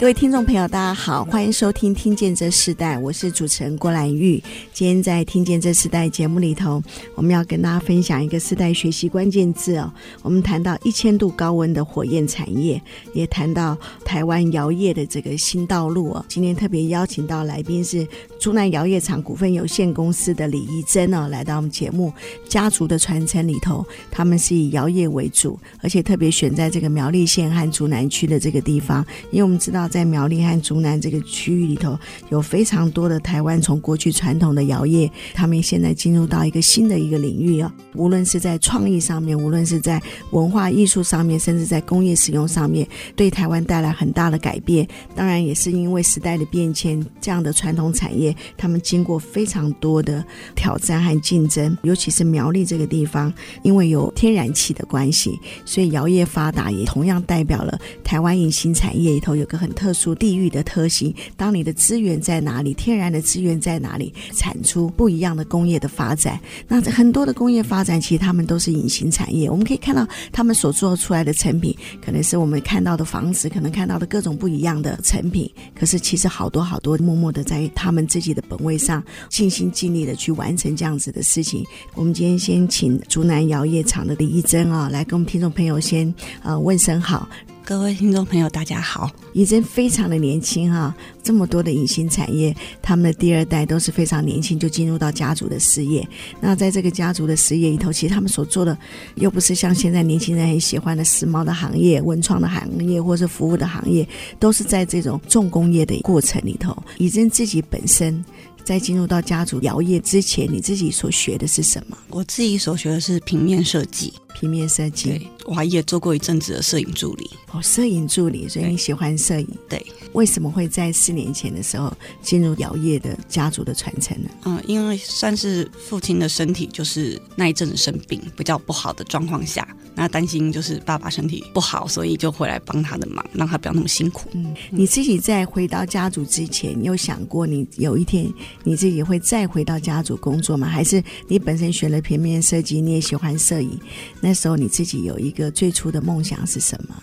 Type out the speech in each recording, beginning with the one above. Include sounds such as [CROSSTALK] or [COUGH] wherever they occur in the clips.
各位听众朋友，大家好，欢迎收听《听见这世代》，我是主持人郭兰玉。今天在《听见这世代》节目里头，我们要跟大家分享一个世代学习关键字哦。我们谈到一千度高温的火焰产业，也谈到台湾窑业的这个新道路哦。今天特别邀请到来宾是竹南窑业厂股份有限公司的李怡珍哦，来到我们节目。家族的传承里头，他们是以窑业为主，而且特别选在这个苗栗县和竹南区的这个地方，因为我们知道。在苗栗和竹南这个区域里头，有非常多的台湾从过去传统的窑业，他们现在进入到一个新的一个领域啊。无论是在创意上面，无论是在文化艺术上面，甚至在工业使用上面，对台湾带来很大的改变。当然，也是因为时代的变迁，这样的传统产业，他们经过非常多的挑战和竞争。尤其是苗栗这个地方，因为有天然气的关系，所以窑业发达，也同样代表了台湾隐形产业里头有个很。特殊地域的特性，当你的资源在哪里，天然的资源在哪里，产出不一样的工业的发展。那很多的工业发展，其实他们都是隐形产业。我们可以看到他们所做出来的成品，可能是我们看到的房子，可能看到的各种不一样的成品。可是其实好多好多默默的在他们自己的本位上，尽心尽力的去完成这样子的事情。我们今天先请竹南窑业厂的李一珍啊，来跟我们听众朋友先呃问声好。各位听众朋友，大家好！怡珍非常的年轻哈，这么多的隐形产业，他们的第二代都是非常年轻就进入到家族的事业。那在这个家族的事业里头，其实他们所做的又不是像现在年轻人很喜欢的时髦的行业、文创的行业，或是服务的行业，都是在这种重工业的过程里头。怡珍自己本身。在进入到家族摇业之前，你自己所学的是什么？我自己所学的是平面设计。平面设计，对，我还也做过一阵子的摄影助理。哦，摄影助理，所以你喜欢摄影？对。为什么会在四年前的时候进入姚业的家族的传承呢？嗯，因为算是父亲的身体就是那一阵子生病比较不好的状况下，那担心就是爸爸身体不好，所以就回来帮他的忙，让他不要那么辛苦。嗯，你自己在回到家族之前，你有想过你有一天？你自己会再回到家族工作吗？还是你本身学了平面设计，你也喜欢摄影？那那时候你自己有一个最初的梦想是什么？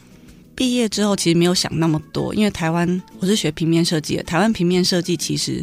毕业之后其实没有想那么多，因为台湾我是学平面设计的，台湾平面设计其实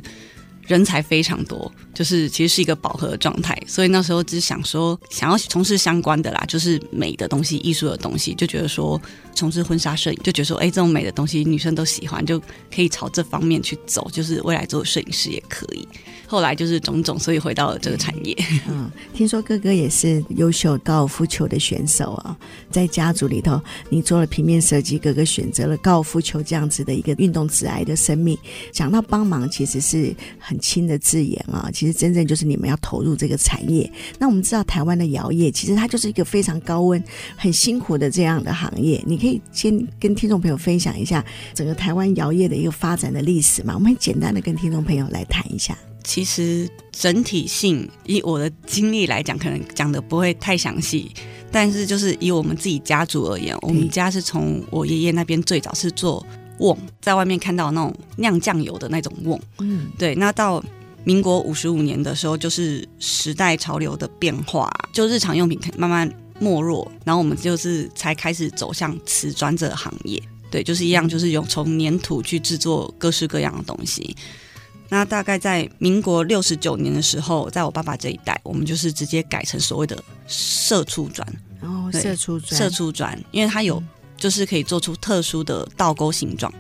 人才非常多，就是其实是一个饱和的状态，所以那时候只想说想要从事相关的啦，就是美的东西、艺术的东西，就觉得说从事婚纱摄影，就觉得说哎，这种美的东西女生都喜欢，就可以朝这方面去走，就是未来做摄影师也可以。后来就是种种，所以回到了这个产业。嗯，听说哥哥也是优秀高尔夫球的选手啊，在家族里头，你做了平面设计，哥哥选择了高尔夫球这样子的一个运动致癌的生命。讲到帮忙，其实是很轻的字眼啊，实真正就是你们要投入这个产业。那我们知道台湾的摇业，其实它就是一个非常高温、很辛苦的这样的行业。你可以先跟听众朋友分享一下整个台湾摇业的一个发展的历史嘛？我们很简单的跟听众朋友来谈一下。其实整体性，以我的经历来讲，可能讲的不会太详细。但是就是以我们自己家族而言，我们家是从我爷爷那边最早是做瓮，在外面看到那种酿酱油的那种瓮。嗯，对。那到民国五十五年的时候，就是时代潮流的变化，就日常用品慢慢没落，然后我们就是才开始走向瓷砖这个行业。对，就是一样，就是用从粘土去制作各式各样的东西。那大概在民国六十九年的时候，在我爸爸这一代，我们就是直接改成所谓的射出砖。哦，射出砖，射出砖，因为它有就是可以做出特殊的倒钩形状，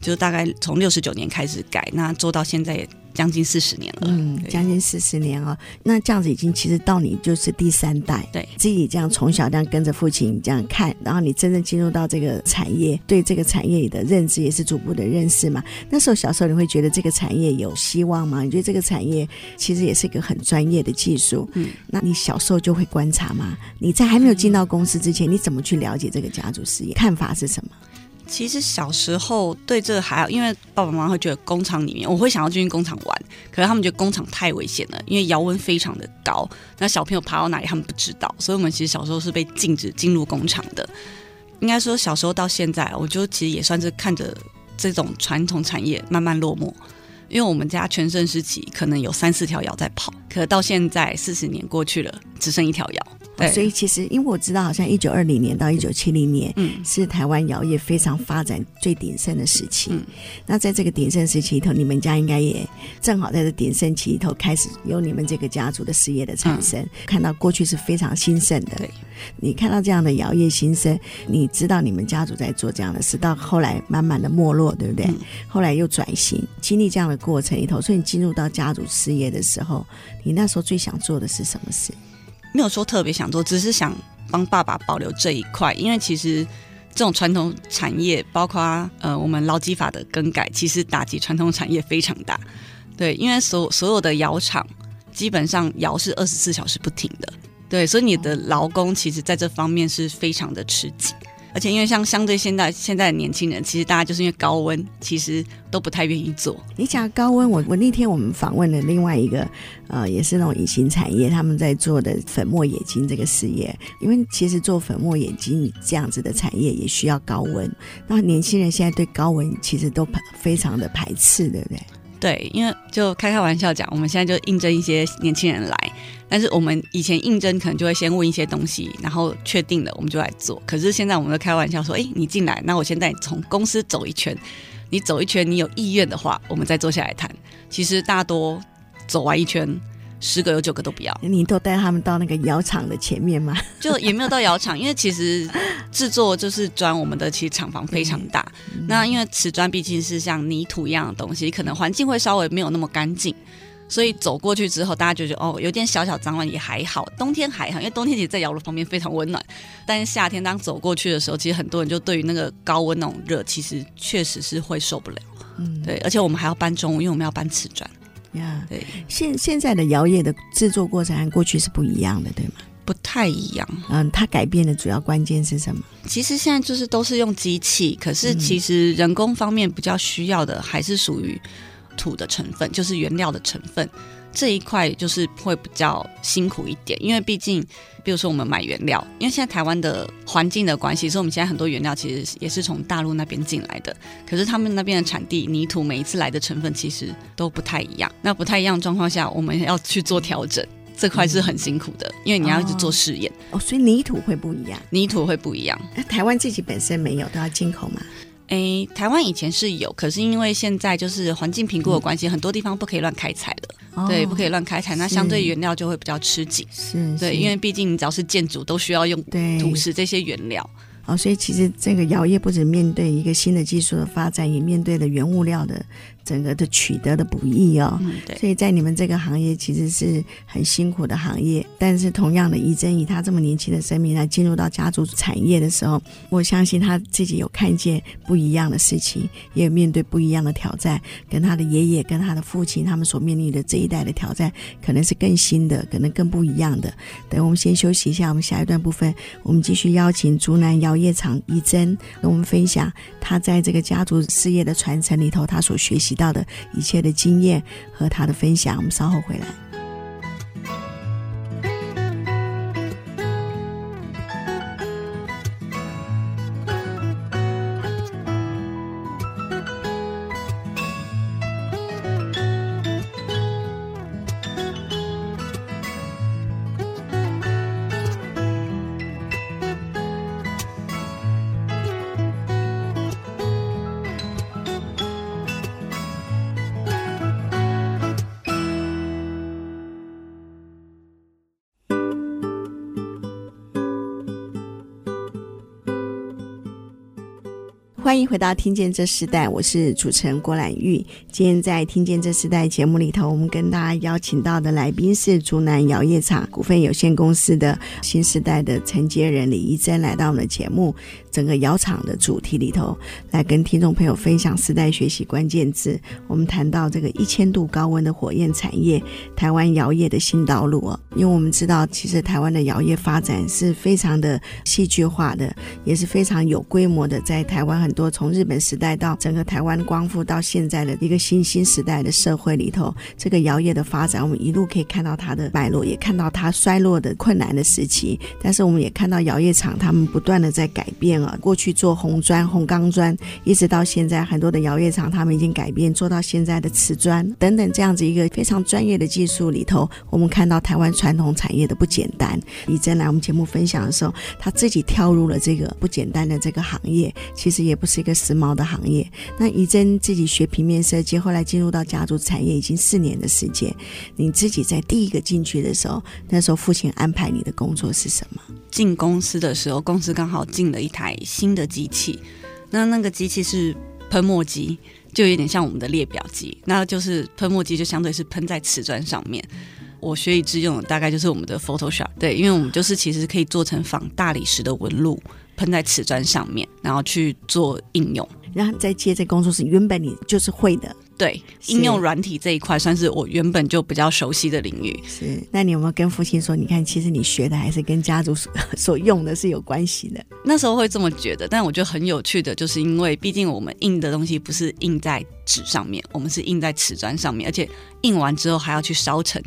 就是大概从六十九年开始改，那做到现在。将近四十年了，嗯，将近四十年哦。那这样子已经其实到你就是第三代，对，自己这样从小这样跟着父亲这样看，然后你真正进入到这个产业，对这个产业里的认知也是逐步的认识嘛。那时候小时候你会觉得这个产业有希望吗？你觉得这个产业其实也是一个很专业的技术，嗯，那你小时候就会观察吗？你在还没有进到公司之前，你怎么去了解这个家族事业？看法是什么？其实小时候对这个还好，因为爸爸妈妈会觉得工厂里面，我会想要进去工厂玩，可是他们觉得工厂太危险了，因为窑温非常的高，那小朋友爬到哪里他们不知道，所以我们其实小时候是被禁止进入工厂的。应该说小时候到现在，我就其实也算是看着这种传统产业慢慢落寞，因为我们家全盛时期可能有三四条窑在跑，可到现在四十年过去了，只剩一条窑。对，所以其实，因为我知道，好像一九二零年到一九七零年，嗯，是台湾摇业非常发展最鼎盛的时期。嗯，那在这个鼎盛时期里头，你们家应该也正好在这鼎盛期里头开始有你们这个家族的事业的产生。嗯，看到过去是非常兴盛的，对，你看到这样的摇业兴盛，你知道你们家族在做这样的事，到后来慢慢的没落，对不对？嗯，后来又转型，经历这样的过程里头，所以你进入到家族事业的时候，你那时候最想做的是什么事？没有说特别想做，只是想帮爸爸保留这一块，因为其实这种传统产业，包括呃我们劳基法的更改，其实打击传统产业非常大。对，因为所 [LAUGHS] 所有的窑厂基本上窑是二十四小时不停的，对，所以你的劳工其实在这方面是非常的吃紧。而且因为像相对现在现在的年轻人，其实大家就是因为高温，其实都不太愿意做。你讲高温，我我那天我们访问了另外一个，呃，也是那种隐形产业，他们在做的粉末冶金这个事业。因为其实做粉末冶金这样子的产业也需要高温，那年轻人现在对高温其实都非常的排斥，对不对？对，因为就开开玩笑讲，我们现在就应征一些年轻人来。但是我们以前应征可能就会先问一些东西，然后确定了我们就来做。可是现在我们都开玩笑说：“哎，你进来，那我先带你从公司走一圈。你走一圈，你有意愿的话，我们再坐下来谈。”其实大多走完一圈，十个有九个都不要。你都带他们到那个窑厂的前面吗？就也没有到窑厂，因为其实制作就是砖，我们的其实厂房非常大。那因为瓷砖毕竟是像泥土一样的东西，可能环境会稍微没有那么干净。所以走过去之后，大家就觉得哦，有点小小脏乱也还好。冬天还好，因为冬天其实，在窑炉旁边非常温暖。但是夏天当走过去的时候，其实很多人就对于那个高温那种热，其实确实是会受不了。嗯，对。而且我们还要搬重物，因为我们要搬瓷砖。呀，对。现现在的窑业的制作过程和过去是不一样的，对吗？不太一样。嗯，它改变的主要关键是什么？其实现在就是都是用机器，可是其实人工方面比较需要的还是属于。土的成分就是原料的成分，这一块就是会比较辛苦一点，因为毕竟，比如说我们买原料，因为现在台湾的环境的关系，所以我们现在很多原料其实也是从大陆那边进来的。可是他们那边的产地泥土每一次来的成分其实都不太一样，那不太一样的状况下，我们要去做调整，这块是很辛苦的，因为你要一直做试验。哦，所以泥土会不一样，泥土会不一样。那台湾自己本身没有，都要进口吗？诶，台湾以前是有，可是因为现在就是环境评估的关系，嗯、很多地方不可以乱开采了。哦、对，不可以乱开采，那相对原料就会比较吃紧。是，对，因为毕竟你只要是建筑，都需要用土石这些原料。哦，所以其实这个窑业不止面对一个新的技术的发展，也面对了原物料的。整个的取得的不易哦，嗯、对，所以在你们这个行业其实是很辛苦的行业。但是同样的，怡珍以他这么年轻的生命来进入到家族产业的时候，我相信他自己有看见不一样的事情，也有面对不一样的挑战。跟他的爷爷、跟他的父亲他们所面临的这一代的挑战，可能是更新的，可能更不一样的。等我们先休息一下，我们下一段部分，我们继续邀请竹南摇业场怡珍跟我们分享他在这个家族事业的传承里头，他所学习。提到的一切的经验和他的分享，我们稍后回来。欢迎回到《听见这时代》，我是主持人郭兰玉。今天在《听见这时代》节目里头，我们跟大家邀请到的来宾是竹南窑业厂股份有限公司的新时代的承接人李怡珍，来到我们的节目。整个窑厂的主题里头，来跟听众朋友分享时代学习关键字。我们谈到这个一千度高温的火焰产业，台湾窑业的新道路哦。因为我们知道，其实台湾的窑业发展是非常的戏剧化的，也是非常有规模的，在台湾很多从日本时代到整个台湾光复到现在的一个新兴时代的社会里头，这个窑业的发展，我们一路可以看到它的脉络，也看到它衰落的困难的时期。但是我们也看到窑业厂他们不断的在改变啊，过去做红砖、红钢砖，一直到现在很多的窑业厂他们已经改变，做到现在的瓷砖等等这样子一个非常专业的技术里头，我们看到台湾传统产业的不简单。李珍来我们节目分享的时候，他自己跳入了这个不简单的这个行业，其实也不是一个时髦的行业。那怡珍自己学平面设计，后来进入到家族产业已经四年的时间。你自己在第一个进去的时候，那时候父亲安排你的工作是什么？进公司的时候，公司刚好进了一台新的机器，那那个机器是喷墨机，就有点像我们的列表机，那就是喷墨机就相对是喷在瓷砖上面。我学以致用的大概就是我们的 Photoshop，对，因为我们就是其实可以做成仿大理石的纹路，喷在瓷砖上面，然后去做应用。然后再接这工作室原本你就是会的，对，应用软体这一块算是我原本就比较熟悉的领域。是，那你有没有跟父亲说？你看，其实你学的还是跟家族所所用的是有关系的。那时候会这么觉得，但我觉得很有趣的，就是因为毕竟我们印的东西不是印在纸上面，我们是印在瓷砖上面，而且印完之后还要去烧成。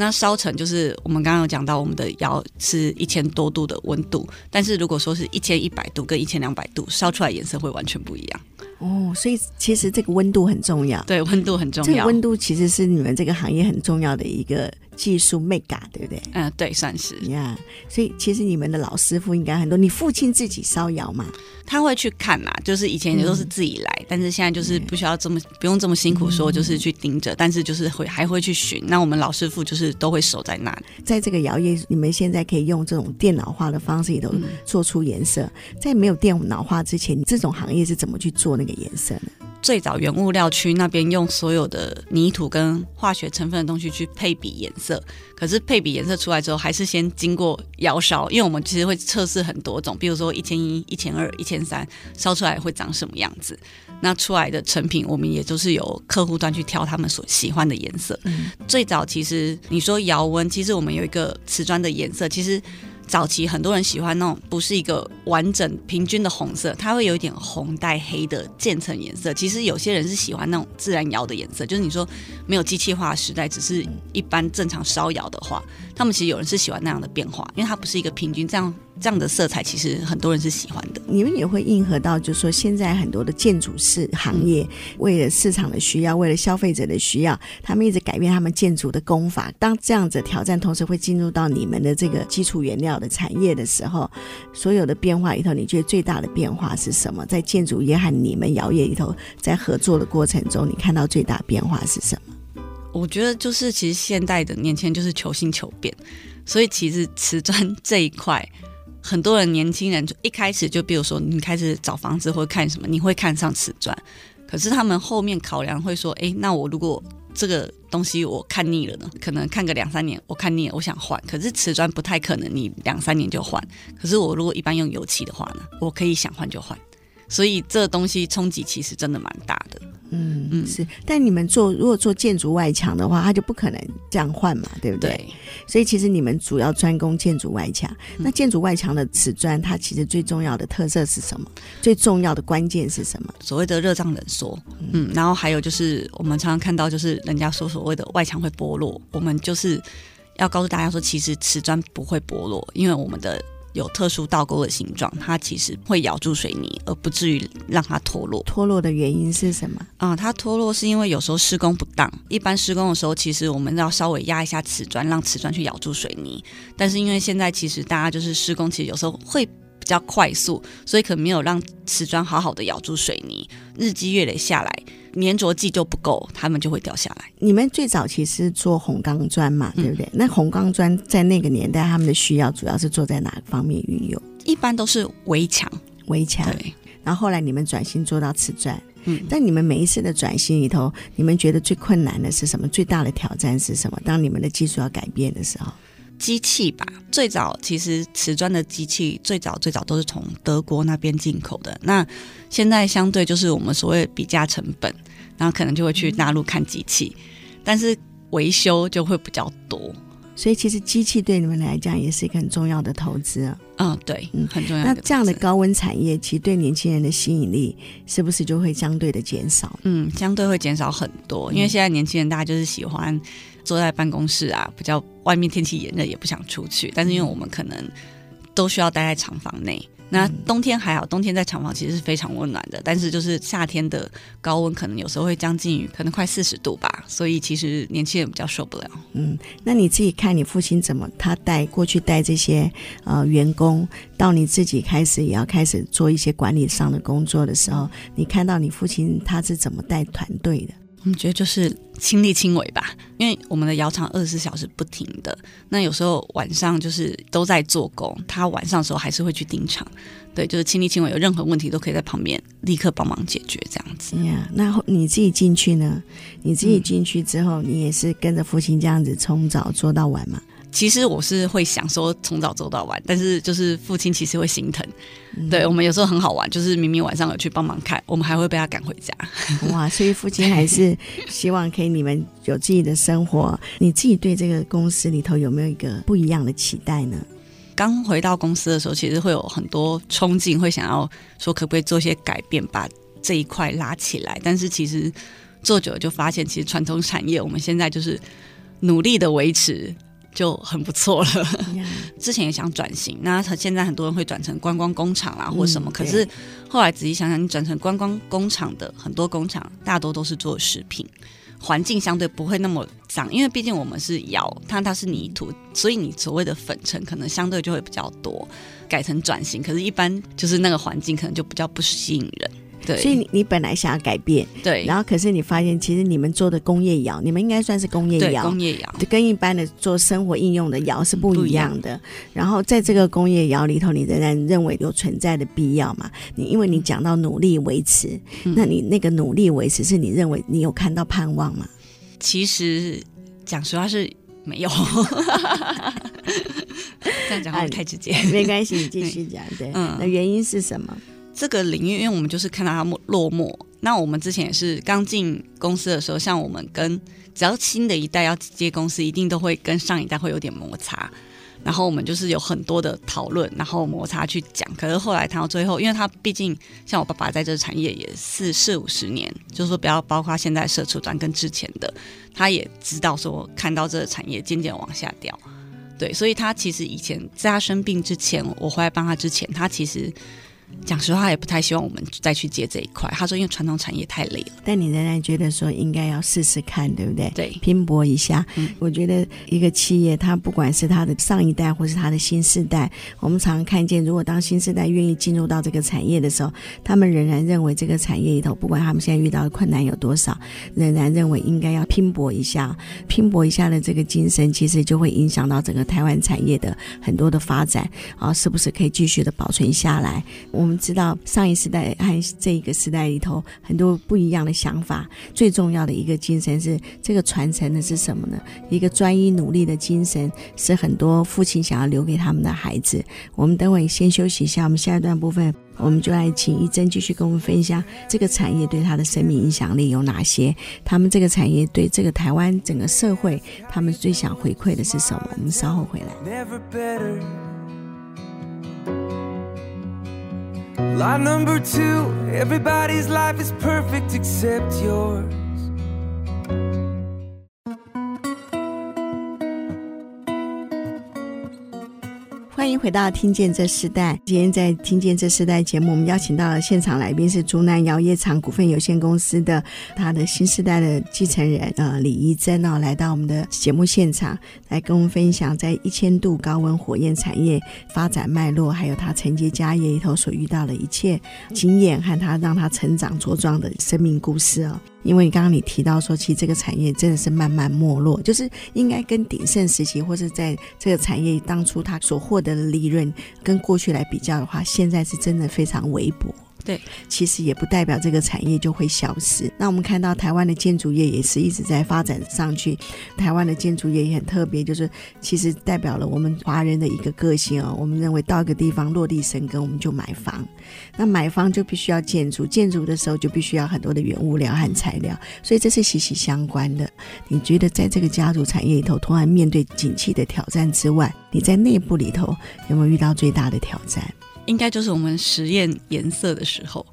那烧成就是我们刚刚有讲到，我们的窑是一千多度的温度，但是如果说是一千一百度跟一千两百度，烧出来颜色会完全不一样。哦，所以其实这个温度很重要。对，温度很重要。这个温度其实是你们这个行业很重要的一个技术 mega，对不对？嗯，对，算是。呀，yeah, 所以其实你们的老师傅应该很多。你父亲自己烧窑嘛？他会去看啦，就是以前也都是自己来，嗯、但是现在就是不需要这么、嗯、不用这么辛苦说，就是去盯着，嗯、但是就是会还会去寻。那我们老师傅就是都会守在那里。在这个窑业，你们现在可以用这种电脑化的方式里头做出颜色。嗯、在没有电脑化之前，你这种行业是怎么去做那个颜色呢？最早原物料区那边用所有的泥土跟化学成分的东西去配比颜色，可是配比颜色出来之后，还是先经过窑烧，因为我们其实会测试很多种，比如说一千一、一千二、一千三，烧出来会长什么样子。那出来的成品，我们也就是由客户端去挑他们所喜欢的颜色。嗯、最早其实你说窑温，其实我们有一个瓷砖的颜色，其实。早期很多人喜欢那种不是一个完整平均的红色，它会有一点红带黑的渐层颜色。其实有些人是喜欢那种自然窑的颜色，就是你说没有机器化的时代，只是一般正常烧窑的话，他们其实有人是喜欢那样的变化，因为它不是一个平均这样。这样的色彩其实很多人是喜欢的。你们也会应和到，就是说现在很多的建筑师行业，为了市场的需要，为了消费者的需要，他们一直改变他们建筑的工法。当这样子挑战同时会进入到你们的这个基础原料的产业的时候，所有的变化里头，你觉得最大的变化是什么？在建筑业和你们摇业里头，在合作的过程中，你看到最大变化是什么？我觉得就是其实现代的年轻人就是求新求变，所以其实瓷砖这一块。很多人年轻人就一开始就，比如说你开始找房子或看什么，你会看上瓷砖，可是他们后面考量会说，哎，那我如果这个东西我看腻了呢？可能看个两三年，我看腻了，我想换。可是瓷砖不太可能，你两三年就换。可是我如果一般用油漆的话呢，我可以想换就换。所以这东西冲击其实真的蛮大的。嗯嗯是，但你们做如果做建筑外墙的话，它就不可能这样换嘛，对不对？对。所以其实你们主要专攻建筑外墙。嗯、那建筑外墙的瓷砖，它其实最重要的特色是什么？最重要的关键是什么？所谓的热胀冷缩。嗯，然后还有就是我们常常看到，就是人家说所谓的外墙会剥落，我们就是要告诉大家说，其实瓷砖不会剥落，因为我们的。有特殊倒钩的形状，它其实会咬住水泥，而不至于让它脱落。脱落的原因是什么？啊、嗯，它脱落是因为有时候施工不当。一般施工的时候，其实我们要稍微压一下瓷砖，让瓷砖去咬住水泥。但是因为现在其实大家就是施工，其实有时候会比较快速，所以可能没有让瓷砖好好的咬住水泥。日积月累下来。粘着剂就不够，它们就会掉下来。你们最早其实做红钢砖嘛，对不对？嗯、那红钢砖在那个年代，他们的需要主要是做在哪个方面运用？一般都是围墙，围墙。对。然后后来你们转型做到瓷砖，嗯。但你们每一次的转型里头，你们觉得最困难的是什么？最大的挑战是什么？当你们的技术要改变的时候，机器吧。最早其实瓷砖的机器最早最早都是从德国那边进口的。那现在相对就是我们所谓比价成本，然后可能就会去大陆看机器，但是维修就会比较多。所以其实机器对你们来讲也是一个很重要的投资啊。嗯，对，嗯，很重要。那这样的高温产业，其实对年轻人的吸引力是不是就会相对的减少？嗯，相对会减少很多，因为现在年轻人大家就是喜欢坐在办公室啊，比较外面天气炎热也不想出去，但是因为我们可能都需要待在厂房内。那冬天还好，冬天在厂房其实是非常温暖的，但是就是夏天的高温可能有时候会将近于可能快四十度吧，所以其实年轻人比较受不了。嗯，那你自己看你父亲怎么他带过去带这些呃员工，到你自己开始也要开始做一些管理上的工作的时候，你看到你父亲他是怎么带团队的？我们觉得就是亲力亲为吧，因为我们的窑厂二十四小时不停的，那有时候晚上就是都在做工，他晚上的时候还是会去盯厂，对，就是亲力亲为，有任何问题都可以在旁边立刻帮忙解决这样子。那你自己进去呢？你自己进去之后，你也是跟着父亲这样子从早做到晚吗？其实我是会想说从早做到晚，但是就是父亲其实会心疼。嗯、对我们有时候很好玩，就是明明晚上有去帮忙看，我们还会被他赶回家。哇，所以父亲还是希望可以你们有自己的生活。你自己对这个公司里头有没有一个不一样的期待呢？刚回到公司的时候，其实会有很多冲劲，会想要说可不可以做一些改变，把这一块拉起来。但是其实做久了就发现，其实传统产业我们现在就是努力的维持。就很不错了。之前也想转型，那现在很多人会转成观光工厂啦，或什么。嗯、可是后来仔细想想，你转成观光工厂的很多工厂，大多都是做食品，环境相对不会那么脏，因为毕竟我们是窑，它它是泥土，所以你所谓的粉尘可能相对就会比较多。改成转型，可是一般就是那个环境可能就比较不吸引人。对，所以你你本来想要改变，对，然后可是你发现，其实你们做的工业窑，你们应该算是工业窑，工业窑，跟一般的做生活应用的窑是不一样的。然后在这个工业窑里头，你仍然认为有存在的必要嘛？你因为你讲到努力维持，嗯，那你那个努力维持，是你认为你有看到盼望吗？其实讲实话是没有，[LAUGHS] [LAUGHS] 这样讲话太直接，啊，没关系，你继续讲。[LAUGHS] 对，嗯，那原因是什么？这个领域，因为我们就是看到它落寞。那我们之前也是刚进公司的时候，像我们跟只要新的一代要接公司，一定都会跟上一代会有点摩擦。然后我们就是有很多的讨论，然后摩擦去讲。可是后来谈到最后，因为他毕竟像我爸爸在这个产业也是四五十年，就是说不要包括现在社畜端跟之前的，他也知道说看到这个产业渐渐往下掉。对，所以他其实以前在他生病之前，我回来帮他之前，他其实。讲实话，也不太希望我们再去接这一块。他说，因为传统产业太累了。但你仍然觉得说应该要试试看，对不对？对，拼搏一下。嗯，我觉得一个企业，它不管是它的上一代，或是它的新世代，我们常常看见，如果当新世代愿意进入到这个产业的时候，他们仍然认为这个产业里头，不管他们现在遇到的困难有多少，仍然认为应该要拼搏一下。拼搏一下的这个精神，其实就会影响到整个台湾产业的很多的发展啊，是不是可以继续的保存下来？我们知道上一时代和这一个时代里头很多不一样的想法，最重要的一个精神是这个传承的是什么呢？一个专一努力的精神是很多父亲想要留给他们的孩子。我们等会先休息一下，我们下一段部分我们就来请一珍继续跟我们分享这个产业对他的生命影响力有哪些？他们这个产业对这个台湾整个社会，他们最想回馈的是什么？我们稍后回来。Line number two, everybody's life is perfect except yours. 欢迎回到《听见这世代》。今天在《听见这世代》节目，我们邀请到了现场来宾是竹南窑业厂股份有限公司的他的新世代的继承人呃李怡珍哦，来到我们的节目现场，来跟我们分享在一千度高温火焰产业发展脉络，还有他承接家业里头所遇到的一切经验和他让他成长茁壮的生命故事哦。因为刚刚你提到说，其实这个产业真的是慢慢没落，就是应该跟鼎盛时期，或是在这个产业当初它所获得的利润，跟过去来比较的话，现在是真的非常微薄。对，其实也不代表这个产业就会消失。那我们看到台湾的建筑业也是一直在发展上去，台湾的建筑业也很特别，就是其实代表了我们华人的一个个性哦。我们认为到一个地方落地生根，我们就买房。那买房就必须要建筑，建筑的时候就必须要很多的原物料和材料，所以这是息息相关的。你觉得在这个家族产业里头，突然面对景气的挑战之外，你在内部里头有没有遇到最大的挑战？应该就是我们实验颜色的时候，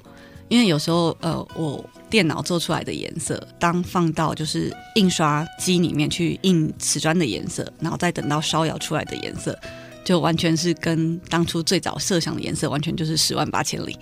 因为有时候呃，我电脑做出来的颜色，当放到就是印刷机里面去印瓷砖的颜色，然后再等到烧窑出来的颜色，就完全是跟当初最早设想的颜色完全就是十万八千里。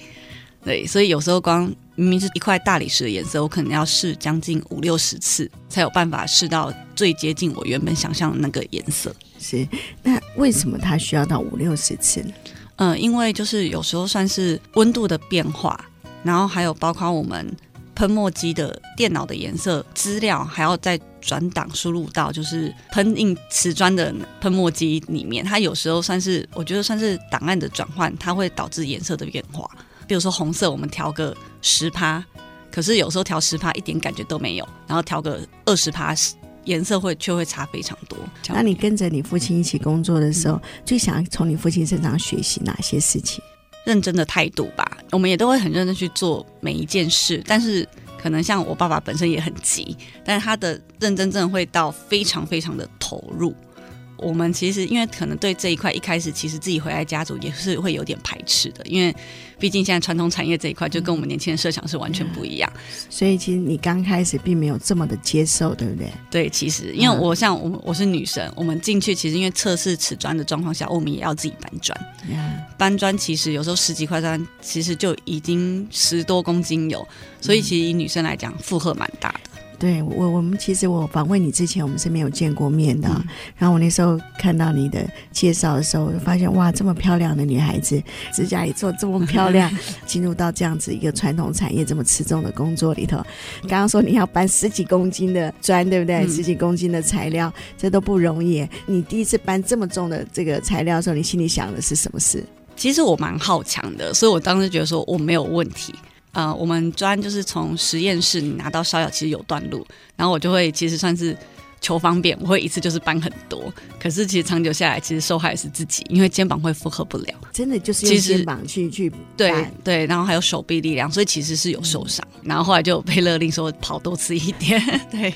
对，所以有时候光明明是一块大理石的颜色，我可能要试将近五六十次，才有办法试到最接近我原本想象的那个颜色。是，那为什么它需要到五六十次呢？嗯、因为就是有时候算是温度的变化，然后还有包括我们喷墨机的电脑的颜色资料，还要再转档输入到就是喷印瓷砖的喷墨机里面。它有时候算是我觉得算是档案的转换，它会导致颜色的变化。比如说红色，我们调个十趴，可是有时候调十趴一点感觉都没有，然后调个二十趴。颜色会却会差非常多。那你跟着你父亲一起工作的时候，嗯、最想从你父亲身上学习哪些事情？认真的态度吧。我们也都会很认真去做每一件事，但是可能像我爸爸本身也很急，但是他的认真真的会到非常非常的投入。我们其实因为可能对这一块一开始其实自己回来家族也是会有点排斥的，因为毕竟现在传统产业这一块就跟我们年轻人设想是完全不一样，嗯，所以其实你刚开始并没有这么的接受，对不对？对，其实因为我像我我是女生，我们进去其实因为测试瓷砖的状况下，我们也要自己搬砖，嗯，搬砖其实有时候十几块砖其实就已经十多公斤有，所以其实以女生来讲负荷蛮大的。对我，我们其实我访问你之前，我们是没有见过面的。嗯、然后我那时候看到你的介绍的时候，我就发现哇，这么漂亮的女孩子，指甲也做这么漂亮，[LAUGHS] 进入到这样子一个传统产业这么吃重的工作里头。刚刚说你要搬十几公斤的砖，对不对？嗯、十几公斤的材料，这都不容易。你第一次搬这么重的这个材料的时候，你心里想的是什么事？其实我蛮好强的，所以我当时觉得说我没有问题。呃，我们专就是从实验室拿到烧药，其实有段路，然后我就会其实算是。求方便，我会一次就是搬很多，可是其实长久下来，其实受害的是自己，因为肩膀会负荷不了。真的就是用肩膀去去对对，然后还有手臂力量，所以其实是有受伤。嗯、然后后来就有被勒令说跑多次一点。[LAUGHS] 对，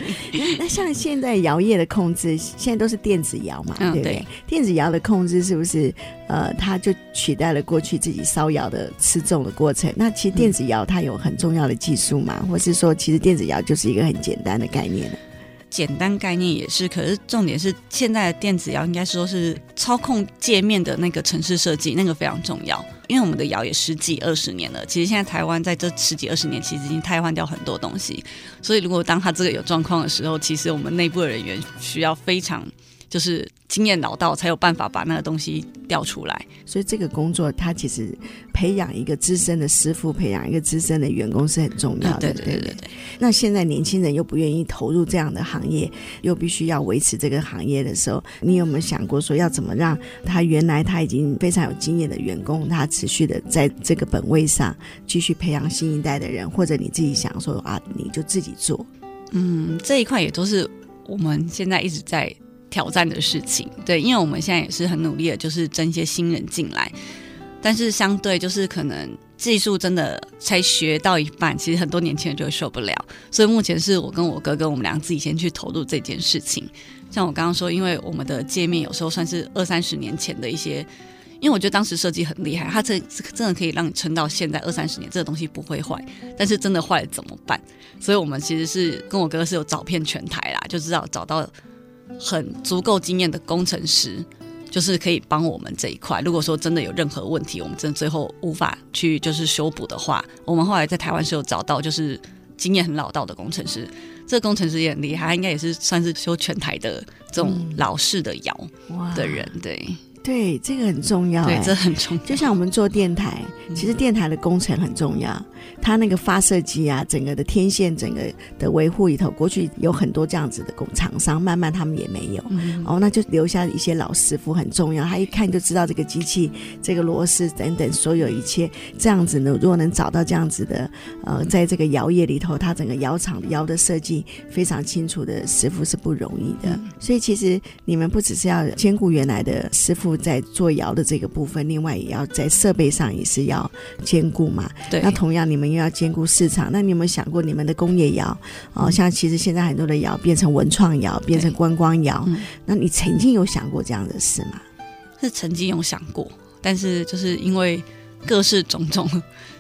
那像现在摇曳的控制，现在都是电子摇嘛，嗯、对不对？对电子摇的控制是不是呃，它就取代了过去自己烧窑的吃重的过程？那其实电子摇它有很重要的技术嘛，嗯、或是说其实电子摇就是一个很简单的概念呢？简单概念也是，可是重点是现在的电子摇应该说是操控界面的那个城市设计，那个非常重要。因为我们的摇也十几二十年了，其实现在台湾在这十几二十年其实已经汰换掉很多东西，所以如果当它这个有状况的时候，其实我们内部的人员需要非常。就是经验老道，才有办法把那个东西调出来。所以这个工作，它其实培养一个资深的师傅，培养一个资深的员工是很重要的。嗯、对对对对，对。那现在年轻人又不愿意投入这样的行业，又必须要维持这个行业的时候，你有没有想过说要怎么让他原来他已经非常有经验的员工，他持续的在这个本位上继续培养新一代的人，或者你自己想说啊，你就自己做。嗯，这一块也都是我们现在一直在。挑战的事情，对，因为我们现在也是很努力的，就是争一些新人进来，但是相对就是可能技术真的才学到一半，其实很多年轻人就会受不了，所以目前是我跟我哥跟，我们俩自己先去投入这件事情。像我刚刚说，因为我们的界面有时候算是 [LAUGHS] 二三十年前的一些，因为我觉得当时设计很厉害，它这真的可以让你撑到现在二三十年，这个东西不会坏，但是真的坏了怎么办？所以我们其实是跟我哥哥是有找遍全台啦，就知道找到。很足够经验的工程师，就是可以帮我们这一块。如果说真的有任何问题，我们真的最后无法去就是修补的话，我们后来在台湾是有找到就是经验很老道的工程师。这个工程师也很厉害，他应该也是算是修全台的这种老式的窑的人。对，对，这个很重要。对，这很重要。就像我们做电台，其实电台的工程很重要。它那个发射机啊，整个的天线，整个的维护里头，过去有很多这样子的工厂商，慢慢他们也没有。嗯、哦，那就留下一些老师傅很重要。他一看就知道这个机器、这个螺丝等等所有一切。这样子呢，如果能找到这样子的，呃，在这个窑业里头，他整个窑厂窑的设计非常清楚的师傅是不容易的。嗯、所以其实你们不只是要兼顾原来的师傅在做窑的这个部分，另外也要在设备上也是要兼顾嘛。对。那同样你们。又要兼顾市场，那你有没有想过你们的工业窑？哦，像其实现在很多的窑变成文创窑，变成观光窑。嗯、那你曾经有想过这样的事吗？是曾经有想过，但是就是因为各式种种，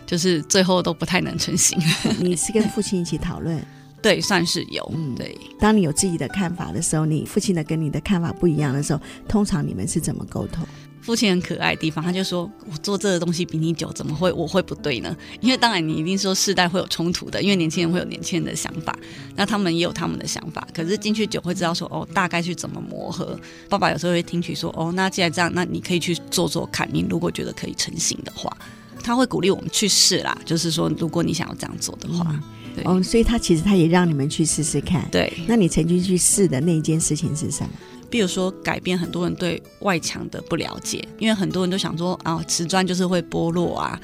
就是最后都不太能成型。[LAUGHS] 你是跟父亲一起讨论？[LAUGHS] 对，算是有。嗯，对。当你有自己的看法的时候，你父亲的跟你的看法不一样的时候，通常你们是怎么沟通？父亲很可爱的地方，他就说：“我做这个东西比你久，怎么会我会不对呢？因为当然你一定说世代会有冲突的，因为年轻人会有年轻人的想法，那他们也有他们的想法。可是进去久会知道说，哦，大概去怎么磨合。爸爸有时候会听取说，哦，那既然这样，那你可以去做做看。你如果觉得可以成型的话，他会鼓励我们去试啦。就是说，如果你想要这样做的话，嗯、对哦，所以他其实他也让你们去试试看。对，那你曾经去试的那一件事情是什么？”比如说，改变很多人对外墙的不了解，因为很多人都想说啊，瓷砖就是会剥落啊，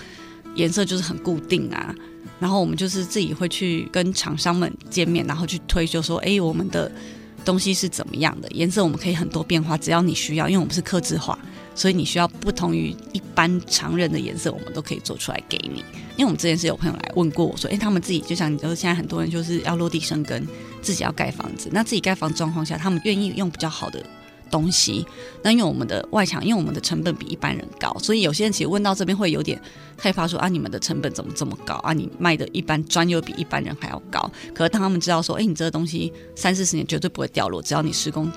颜色就是很固定啊，然后我们就是自己会去跟厂商们见面，然后去推，就说，哎，我们的东西是怎么样的颜色，我们可以很多变化，只要你需要，因为我们是刻制化，所以你需要不同于一般常人的颜色，我们都可以做出来给你。因为我们之前是有朋友来问过我说，哎，他们自己就像你说，现在很多人就是要落地生根。自己要盖房子，那自己盖房状况下，他们愿意用比较好的东西。那因为我们的外墙，因为我们的成本比一般人高，所以有些人其实问到这边会有点害怕说，说啊，你们的成本怎么这么高啊？你卖的一般砖又比一般人还要高。可是当他们知道说，哎，你这个东西三四十年绝对不会掉落，只要你施工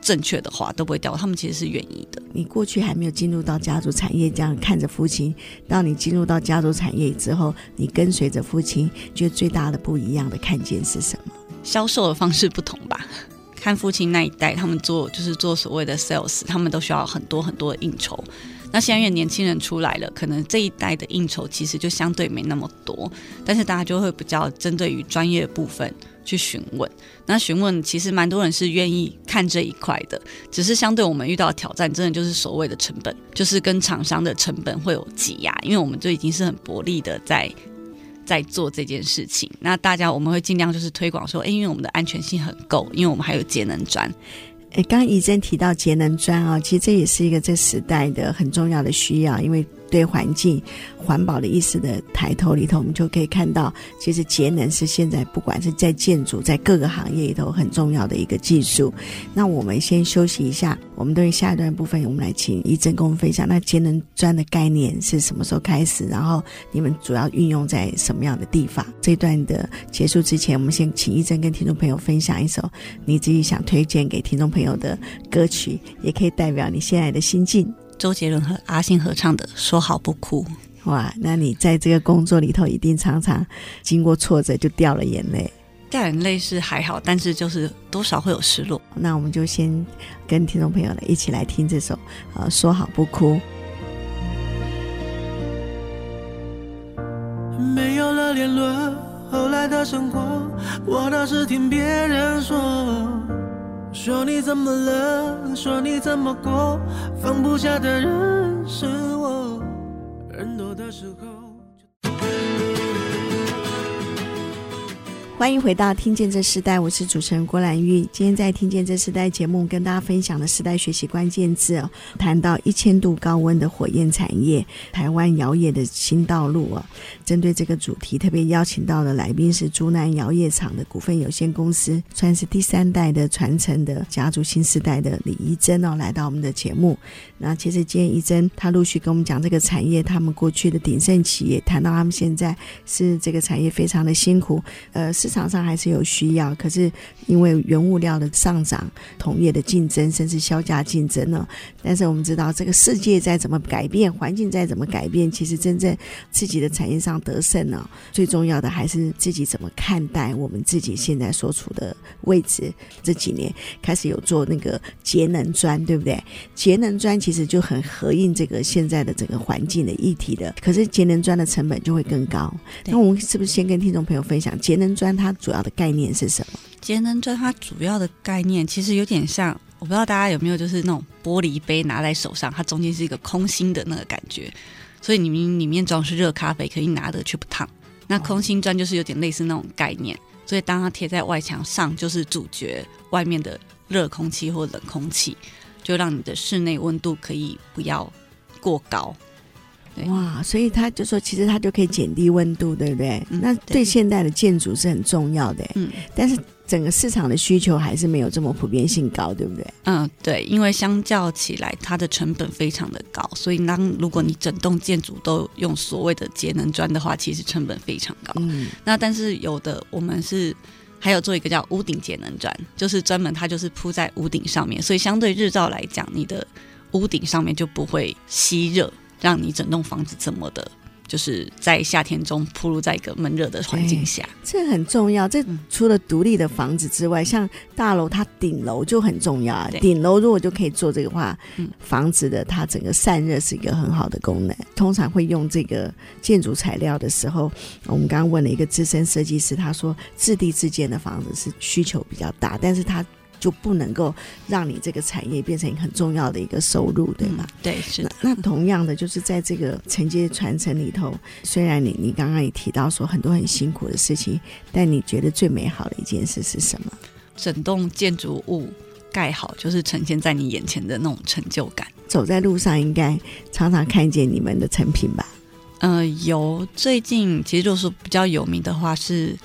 正确的话，都不会掉落。他们其实是愿意的。你过去还没有进入到家族产业，这样看着父亲，当你进入到家族产业之后，你跟随着父亲，觉得最大的不一样的看见是什么？销售的方式不同吧，看父亲那一代，他们做就是做所谓的 sales，他们都需要很多很多的应酬。那现在因为年轻人出来了，可能这一代的应酬其实就相对没那么多，但是大家就会比较针对于专业部分去询问。那询问其实蛮多人是愿意看这一块的，只是相对我们遇到挑战，真的就是所谓的成本，就是跟厂商的成本会有挤压，因为我们就已经是很薄利的在。在做这件事情，那大家我们会尽量就是推广说，哎，因为我们的安全性很够，因为我们还有节能砖。哎，刚刚怡珍提到节能砖啊，其实这也是一个这时代的很重要的需要，因为。对环境环保的意识的抬头里头，我们就可以看到，其实节能是现在不管是在建筑，在各个行业里头很重要的一个技术。那我们先休息一下，我们对下一段部分，我们来请怡珍跟我们分享，那节能砖的概念是什么时候开始？然后你们主要运用在什么样的地方？这段的结束之前，我们先请怡珍跟听众朋友分享一首你自己想推荐给听众朋友的歌曲，也可以代表你现在的心境。周杰伦和阿信合唱的《说好不哭》。哇，那你在这个工作里头一定常常经过挫折就掉了眼泪。掉眼泪是还好，但是就是多少会有失落。那我们就先跟听众朋友来一起来听这首呃《说好不哭》。没有了联络，后来的生活，我倒是听别人说。说你怎么了？说你怎么过？放不下的人是我。人多的时候。欢迎回到《听见这时代》，我是主持人郭兰玉。今天在《听见这时代》节目，跟大家分享的时代学习关键字哦，谈到一千度高温的火焰产业，台湾摇曳的新道路啊。针对这个主题，特别邀请到的来宾是竹南摇业厂的股份有限公司，算是第三代的传承的家族新时代的李怡珍哦，来到我们的节目。那其实今天怡珍她陆续跟我们讲这个产业，他们过去的鼎盛企业谈到他们现在是这个产业非常的辛苦，呃。市场上还是有需要，可是因为原物料的上涨、同业的竞争，甚至销价竞争呢。但是我们知道，这个世界再怎么改变，环境再怎么改变，其实真正自己的产业上得胜呢，最重要的还是自己怎么看待我们自己现在所处的位置。这几年开始有做那个节能砖，对不对？节能砖其实就很合应这个现在的整个环境的议题的。可是节能砖的成本就会更高。那我们是不是先跟听众朋友分享节能砖它主要的概念是什么？节能砖它主要的概念其实有点像，我不知道大家有没有就是那种玻璃杯拿在手上，它中间是一个空心的那个感觉，所以你们里面装是热咖啡，可以拿得却不烫。那空心砖就是有点类似那种概念，所以当它贴在外墙上，就是阻绝外面的热空气或冷空气，就让你的室内温度可以不要过高。哇，所以他就说，其实它就可以减低温度，对不对？嗯、那对现代的建筑是很重要的。嗯，但是整个市场的需求还是没有这么普遍性高，对不对？嗯，对，因为相较起来，它的成本非常的高，所以当如果你整栋建筑都用所谓的节能砖的话，其实成本非常高。嗯，那但是有的我们是还有做一个叫屋顶节能砖，就是专门它就是铺在屋顶上面，所以相对日照来讲，你的屋顶上面就不会吸热。让你整栋房子这么的，就是在夏天中铺露在一个闷热的环境下，这很重要。这除了独立的房子之外，嗯、像大楼，它顶楼就很重要啊。顶楼如果就可以做这个话，嗯、房子的它整个散热是一个很好的功能。通常会用这个建筑材料的时候，我们刚刚问了一个资深设计师，他说，自地自建的房子是需求比较大，但是他。就不能够让你这个产业变成一个很重要的一个收入，对吗？嗯、对，是的。那，那同样的，就是在这个承接传承里头，虽然你你刚刚也提到说很多很辛苦的事情，但你觉得最美好的一件事是什么？整栋建筑物盖好，就是呈现在你眼前的那种成就感。走在路上，应该常常看见你们的成品吧？嗯、呃，有。最近其实就是比较有名的话是。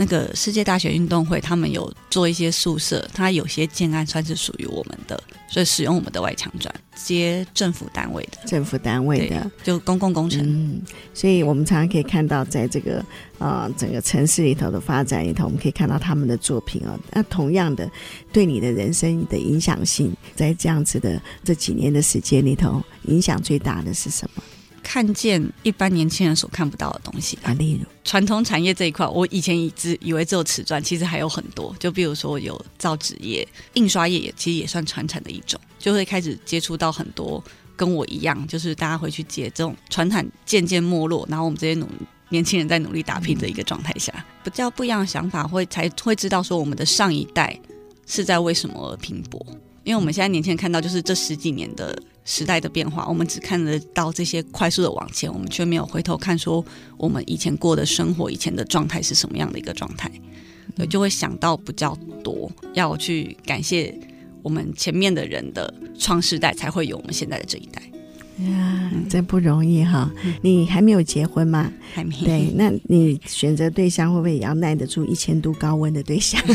那个世界大学运动会，他们有做一些宿舍，它有些建案算是属于我们的，所以使用我们的外墙砖，接政府单位的，政府单位的，就公共工程。嗯，所以我们常常可以看到，在这个呃整个城市里头的发展里头，我们可以看到他们的作品哦。那同样的，对你的人生的影响性，在这样子的这几年的时间里头，影响最大的是什么？看见一般年轻人所看不到的东西啊，例如传统产业这一块，我以前一直以为只有瓷砖，其实还有很多。就比如说有造纸业、印刷业，也其实也算传产的一种，就会开始接触到很多跟我一样，就是大家会去接这种传产渐渐没落，然后我们这些努年轻人在努力打拼的一个状态下，比较不一样的想法，会才会知道说我们的上一代是在为什么而拼搏。因为我们现在年轻人看到就是这十几年的时代的变化，我们只看得到这些快速的往前，我们却没有回头看说我们以前过的生活，以前的状态是什么样的一个状态，对，就会想到比较多，要去感谢我们前面的人的创世代，才会有我们现在的这一代。呀，真不容易哈！你还没有结婚吗？还没。对，那你选择对象会不会也要耐得住一千度高温的对象？[LAUGHS]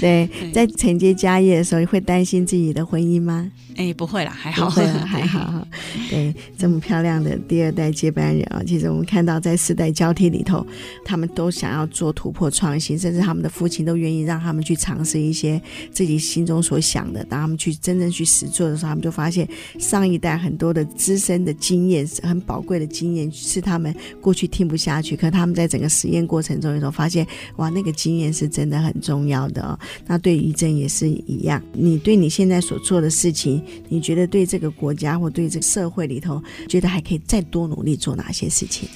对，在承接家业的时候，你会担心自己的婚姻吗？哎，不会啦，还好，会 [LAUGHS] 还好。对，这么漂亮的第二代接班人啊，其实我们看到在世代交替里头，他们都想要做突破创新，甚至他们的父亲都愿意让他们去尝试一些自己心中所想的。当他们去真正去实做的时候，他们就发现上一代很多的资深的经验，很宝贵的经验，是他们过去听不下去。可他们在整个实验过程中，有时候发现，哇，那个经验是真的很重要的哦。那对于仪征也是一样，你对你现在所做的事情。你觉得对这个国家或对这个社会里头，觉得还可以再多努力做哪些事情？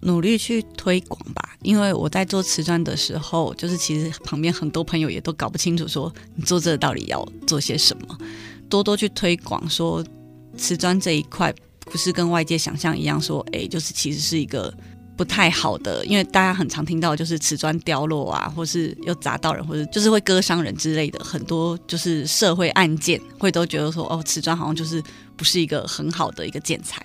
努力去推广吧，因为我在做瓷砖的时候，就是其实旁边很多朋友也都搞不清楚，说你做这到底要做些什么。多多去推广，说瓷砖这一块不是跟外界想象一样，说哎，就是其实是一个。不太好的，因为大家很常听到就是瓷砖掉落啊，或是又砸到人，或者就是会割伤人之类的，很多就是社会案件会都觉得说哦，瓷砖好像就是不是一个很好的一个建材，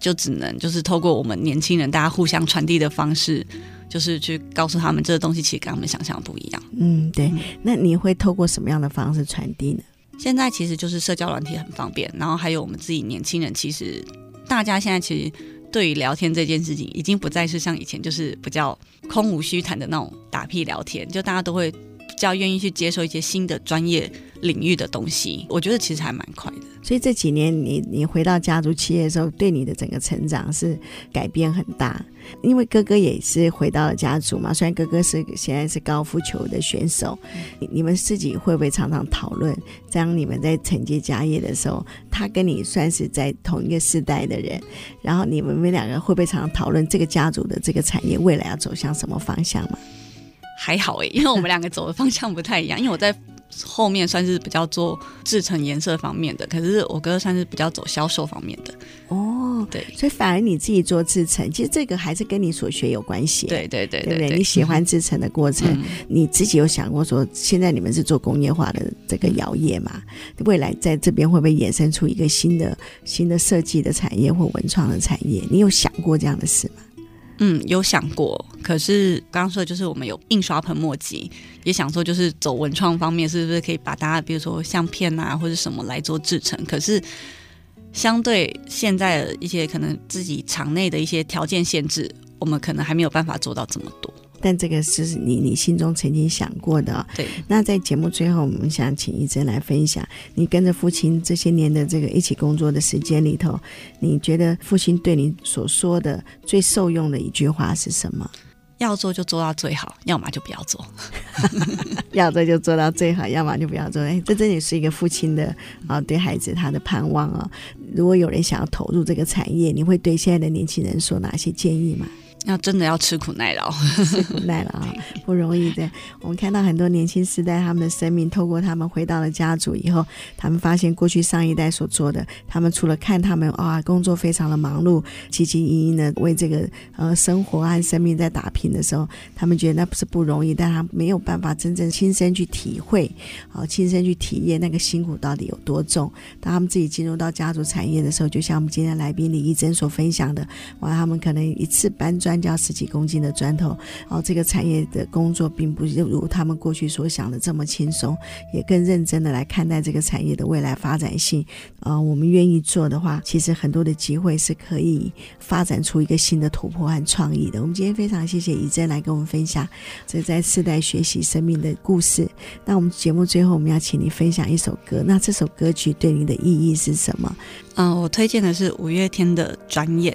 就只能就是透过我们年轻人大家互相传递的方式，就是去告诉他们这个东西其实跟他们想象不一样。嗯，对。那你会透过什么样的方式传递呢？现在其实就是社交软体很方便，然后还有我们自己年轻人，其实大家现在其实。对于聊天这件事情，已经不再是像以前就是比较空无虚谈的那种打屁聊天，就大家都会比较愿意去接受一些新的专业领域的东西。我觉得其实还蛮快的。所以这几年你你回到家族企业的时候，对你的整个成长是改变很大。因为哥哥也是回到了家族嘛，虽然哥哥是现在是高尔夫球的选手，你你们自己会不会常常讨论，这样你们在承接家业的时候，他跟你算是在同一个世代的人，然后你们们两个会不会常常讨论这个家族的这个产业未来要走向什么方向嘛？还好诶，[LAUGHS] 因为我们两个走的方向不太一样，因为我在。后面算是比较做制成颜色方面的，可是我哥算是比较走销售方面的。哦，对，所以反而你自己做制成，其实这个还是跟你所学有关系。对对对，对？你喜欢制成的过程，嗯、你自己有想过说，现在你们是做工业化的这个窑业嘛？未来在这边会不会衍生出一个新的新的设计的产业或文创的产业？你有想过这样的事吗？嗯，有想过，可是刚刚说的就是我们有印刷喷墨机，也想说就是走文创方面，是不是可以把大家比如说相片啊或者什么来做制成？可是相对现在的一些可能自己场内的一些条件限制，我们可能还没有办法做到这么多。但这个是你你心中曾经想过的。对。那在节目最后，我们想请一珍来分享，你跟着父亲这些年的这个一起工作的时间里头，你觉得父亲对你所说的最受用的一句话是什么？要做就做到最好，要么就不要做。[LAUGHS] 要做就做到最好，要么就不要做。哎，这真的是一个父亲的啊，对孩子他的盼望啊。如果有人想要投入这个产业，你会对现在的年轻人说哪些建议吗？要真的要吃苦耐劳，吃苦耐劳 [LAUGHS] 啊，不容易的。我们看到很多年轻时代，他们的生命透过他们回到了家族以后，他们发现过去上一代所做的，他们除了看他们啊工作非常的忙碌，兢兢营营的为这个呃生活和生命在打拼的时候，他们觉得那不是不容易，但他没有办法真正亲身去体会，啊，亲身去体验那个辛苦到底有多重。当他们自己进入到家族产业的时候，就像我们今天来宾李义珍所分享的，哇，他们可能一次搬砖。砖加十几公斤的砖头，哦，这个产业的工作并不如他们过去所想的这么轻松，也更认真的来看待这个产业的未来发展性。啊、呃，我们愿意做的话，其实很多的机会是可以发展出一个新的突破和创意的。我们今天非常谢谢怡珍来跟我们分享这在世代学习生命的故事。那我们节目最后我们要请你分享一首歌，那这首歌曲对你的意义是什么？嗯、我推荐的是五月天的《转眼》。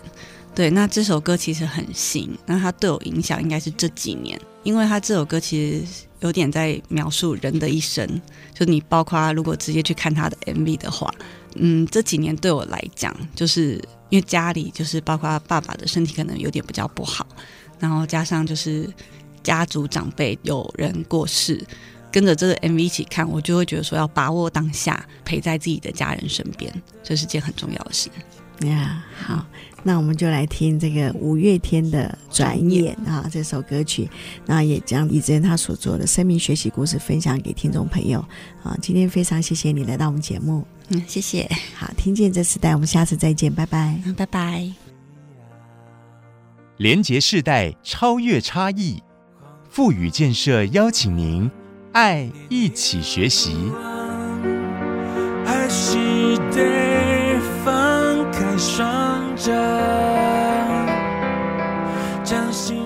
对，那这首歌其实很新，那它对我影响应该是这几年，因为它这首歌其实有点在描述人的一生，就你包括如果直接去看他的 MV 的话，嗯，这几年对我来讲，就是因为家里就是包括爸爸的身体可能有点比较不好，然后加上就是家族长辈有人过世，跟着这个 MV 一起看，我就会觉得说要把握当下，陪在自己的家人身边，这是件很重要的事。呀、yeah，好，那我们就来听这个五月天的转眼啊这首歌曲。那也将李珍他所做的生命学习故事分享给听众朋友。啊今天非常谢谢你来到我们节目。嗯谢谢。好听见这时代我们下次再见拜拜。嗯拜拜。连接世代超越差异赋予建设邀请您爱一起学习。还是得放开手着，将心。